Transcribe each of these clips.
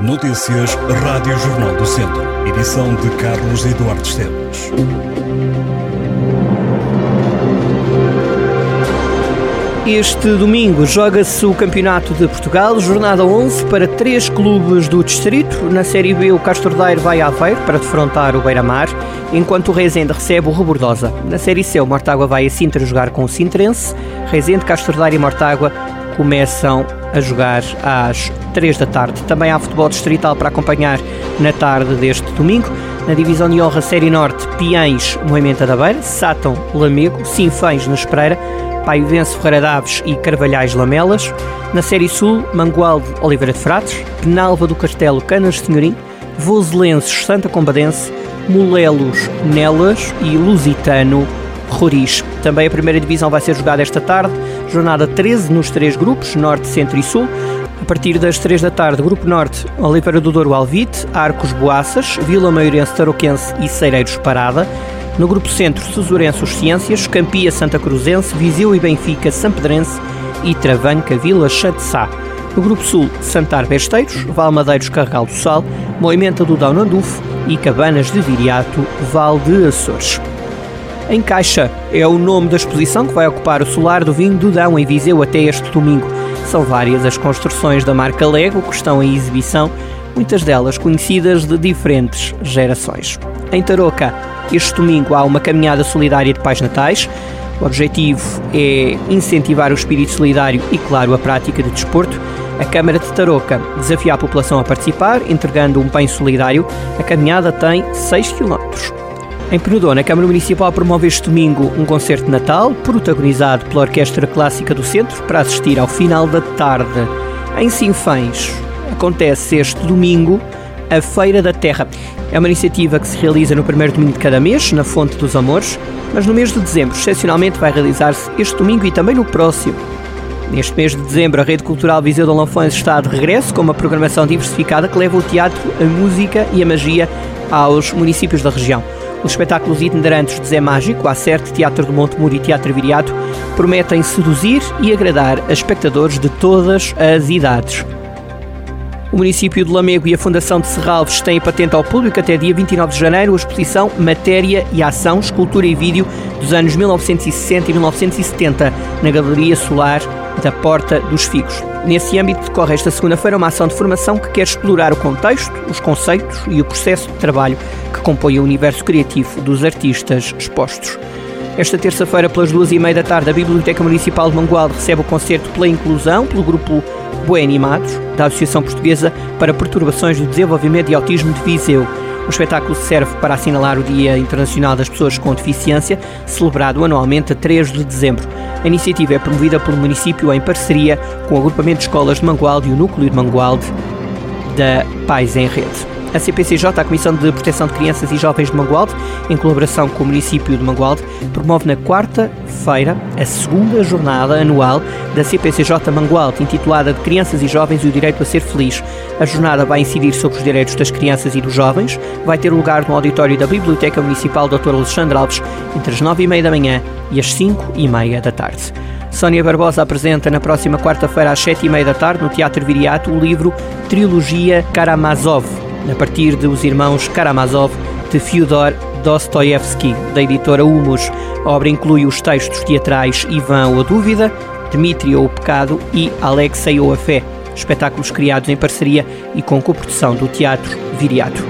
Notícias Rádio Jornal do Centro. Edição de Carlos Eduardo Esteves. Este domingo joga-se o Campeonato de Portugal, jornada 11 para três clubes do distrito. Na Série B, o Castordeiro vai a Aveiro para defrontar o Beira-Mar, enquanto o Rezende recebe o Rebordosa. Na Série C, o Mortágua vai a Sintra jogar com o Sintrense. Rezende, Castordeiro e Mortágua começam a jogar às 3 da tarde. Também há futebol distrital para acompanhar na tarde deste domingo. Na divisão de honra Série Norte, Piães, Moimenta da Beira, Sátão, Lamego, Sinfães, na Espereira, Paivense, Ferreira Daves e Carvalhais Lamelas. Na Série Sul, Mangualde, Oliveira de Frates, Penalva do Castelo, Canas de Senhorim, Voselenses, Santa Combadense, Molelos, Nelas e Lusitano, Roriz. Também a primeira divisão vai ser jogada esta tarde, jornada 13 nos três grupos, Norte, Centro e Sul. A partir das 3 da tarde, Grupo Norte, Oliveira do Douro Alvite, Arcos Boaças, Vila Maiorense Tarouquense e Cereiros Parada. No Grupo Centro, Susurense Os Ciências, Campia Santa Cruzense, Viseu e Benfica Sampedrense e Travanca Vila Chatzá. No Grupo Sul, Santar Besteiros, Valmadeiros Carregal do Sal, Moimenta do Dão Nandufo e Cabanas de Viriato, Val de Açores. Em Caixa é o nome da exposição que vai ocupar o solar do vinho do Dão em Viseu até este domingo. São várias as construções da marca Lego que estão em exibição, muitas delas conhecidas de diferentes gerações. Em Tarouca, este domingo há uma caminhada solidária de pais natais. O objetivo é incentivar o espírito solidário e, claro, a prática de desporto. A Câmara de Tarouca desafia a população a participar, entregando um bem solidário. A caminhada tem 6 km. Em Penudona, a Câmara Municipal promove este domingo um concerto de Natal, protagonizado pela Orquestra Clássica do Centro, para assistir ao final da tarde. Em Sinfães, acontece este domingo a Feira da Terra. É uma iniciativa que se realiza no primeiro domingo de cada mês, na Fonte dos Amores, mas no mês de dezembro, excepcionalmente, vai realizar-se este domingo e também no próximo. Neste mês de dezembro, a Rede Cultural Viseu de Lanfões está de regresso com uma programação diversificada que leva o teatro, a música e a magia aos municípios da região. Os espetáculos itinerantes de Zé Mágico, Acerte, Teatro do Monte Muro e Teatro Viriato prometem seduzir e agradar a espectadores de todas as idades. O município de Lamego e a Fundação de Serralves têm patente ao público até dia 29 de janeiro a exposição Matéria e Ação, Escultura e Vídeo dos anos 1960 e 1970 na Galeria Solar da Porta dos Figos. Nesse âmbito decorre esta segunda-feira uma ação de formação que quer explorar o contexto, os conceitos e o processo de trabalho que compõe o universo criativo dos artistas expostos. Esta terça-feira, pelas duas e meia da tarde, a Biblioteca Municipal de Mangualde recebe o concerto pela inclusão pelo grupo Boé Animados, da Associação Portuguesa para Perturbações do Desenvolvimento e Autismo de Viseu. O espetáculo serve para assinalar o Dia Internacional das Pessoas com Deficiência, celebrado anualmente a 3 de dezembro. A iniciativa é promovida pelo município em parceria com o Agrupamento de Escolas de Mangualde e o Núcleo de Mangualde da Pais em Rede. A CPCJ, a Comissão de Proteção de Crianças e Jovens de Mangualde, em colaboração com o município de Mangualde, promove na quarta-feira a segunda jornada anual da CPCJ Mangualde, intitulada de Crianças e Jovens e o Direito a Ser Feliz. A jornada vai incidir sobre os direitos das crianças e dos jovens, vai ter lugar no auditório da Biblioteca Municipal Dr. Alexandre Alves entre as nove e meia da manhã e as cinco e meia da tarde. Sónia Barbosa apresenta na próxima quarta-feira às sete e meia da tarde no Teatro Viriato o livro Trilogia Karamazov, a partir de Os Irmãos Karamazov de Fyodor Dostoevsky, da editora Humus. A obra inclui os textos teatrais Ivan ou a Dúvida, Dmitri ou o Pecado e Alexei ou a Fé, espetáculos criados em parceria e com coprodução do Teatro Viriato.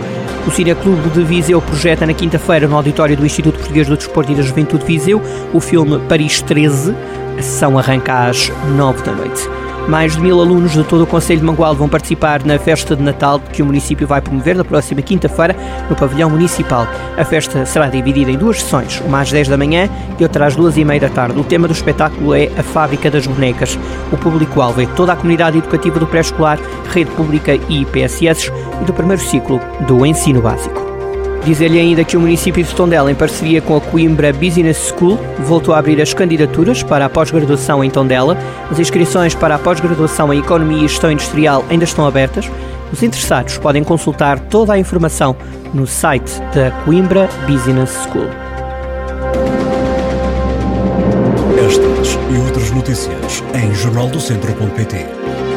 O Cineclube de Viseu projeta na quinta-feira, no auditório do Instituto Português do Desporto e da Juventude de Viseu, o filme Paris 13. A sessão arranca às 9 da noite. Mais de mil alunos de todo o Conselho de Mangualde vão participar na festa de Natal que o município vai promover na próxima quinta-feira no pavilhão municipal. A festa será dividida em duas sessões, uma às 10 da manhã e outra às duas e meia da tarde. O tema do espetáculo é a Fábrica das Bonecas. O público-alvo é toda a comunidade educativa do pré-escolar, rede pública e IPSS e do primeiro ciclo do ensino básico. Dizer-lhe ainda que o município de Tondela, em parceria com a Coimbra Business School, voltou a abrir as candidaturas para a pós-graduação em Tondela. As inscrições para a pós-graduação em Economia e Gestão Industrial ainda estão abertas. Os interessados podem consultar toda a informação no site da Coimbra Business School. Estas e outras notícias em jornaldocentro.pt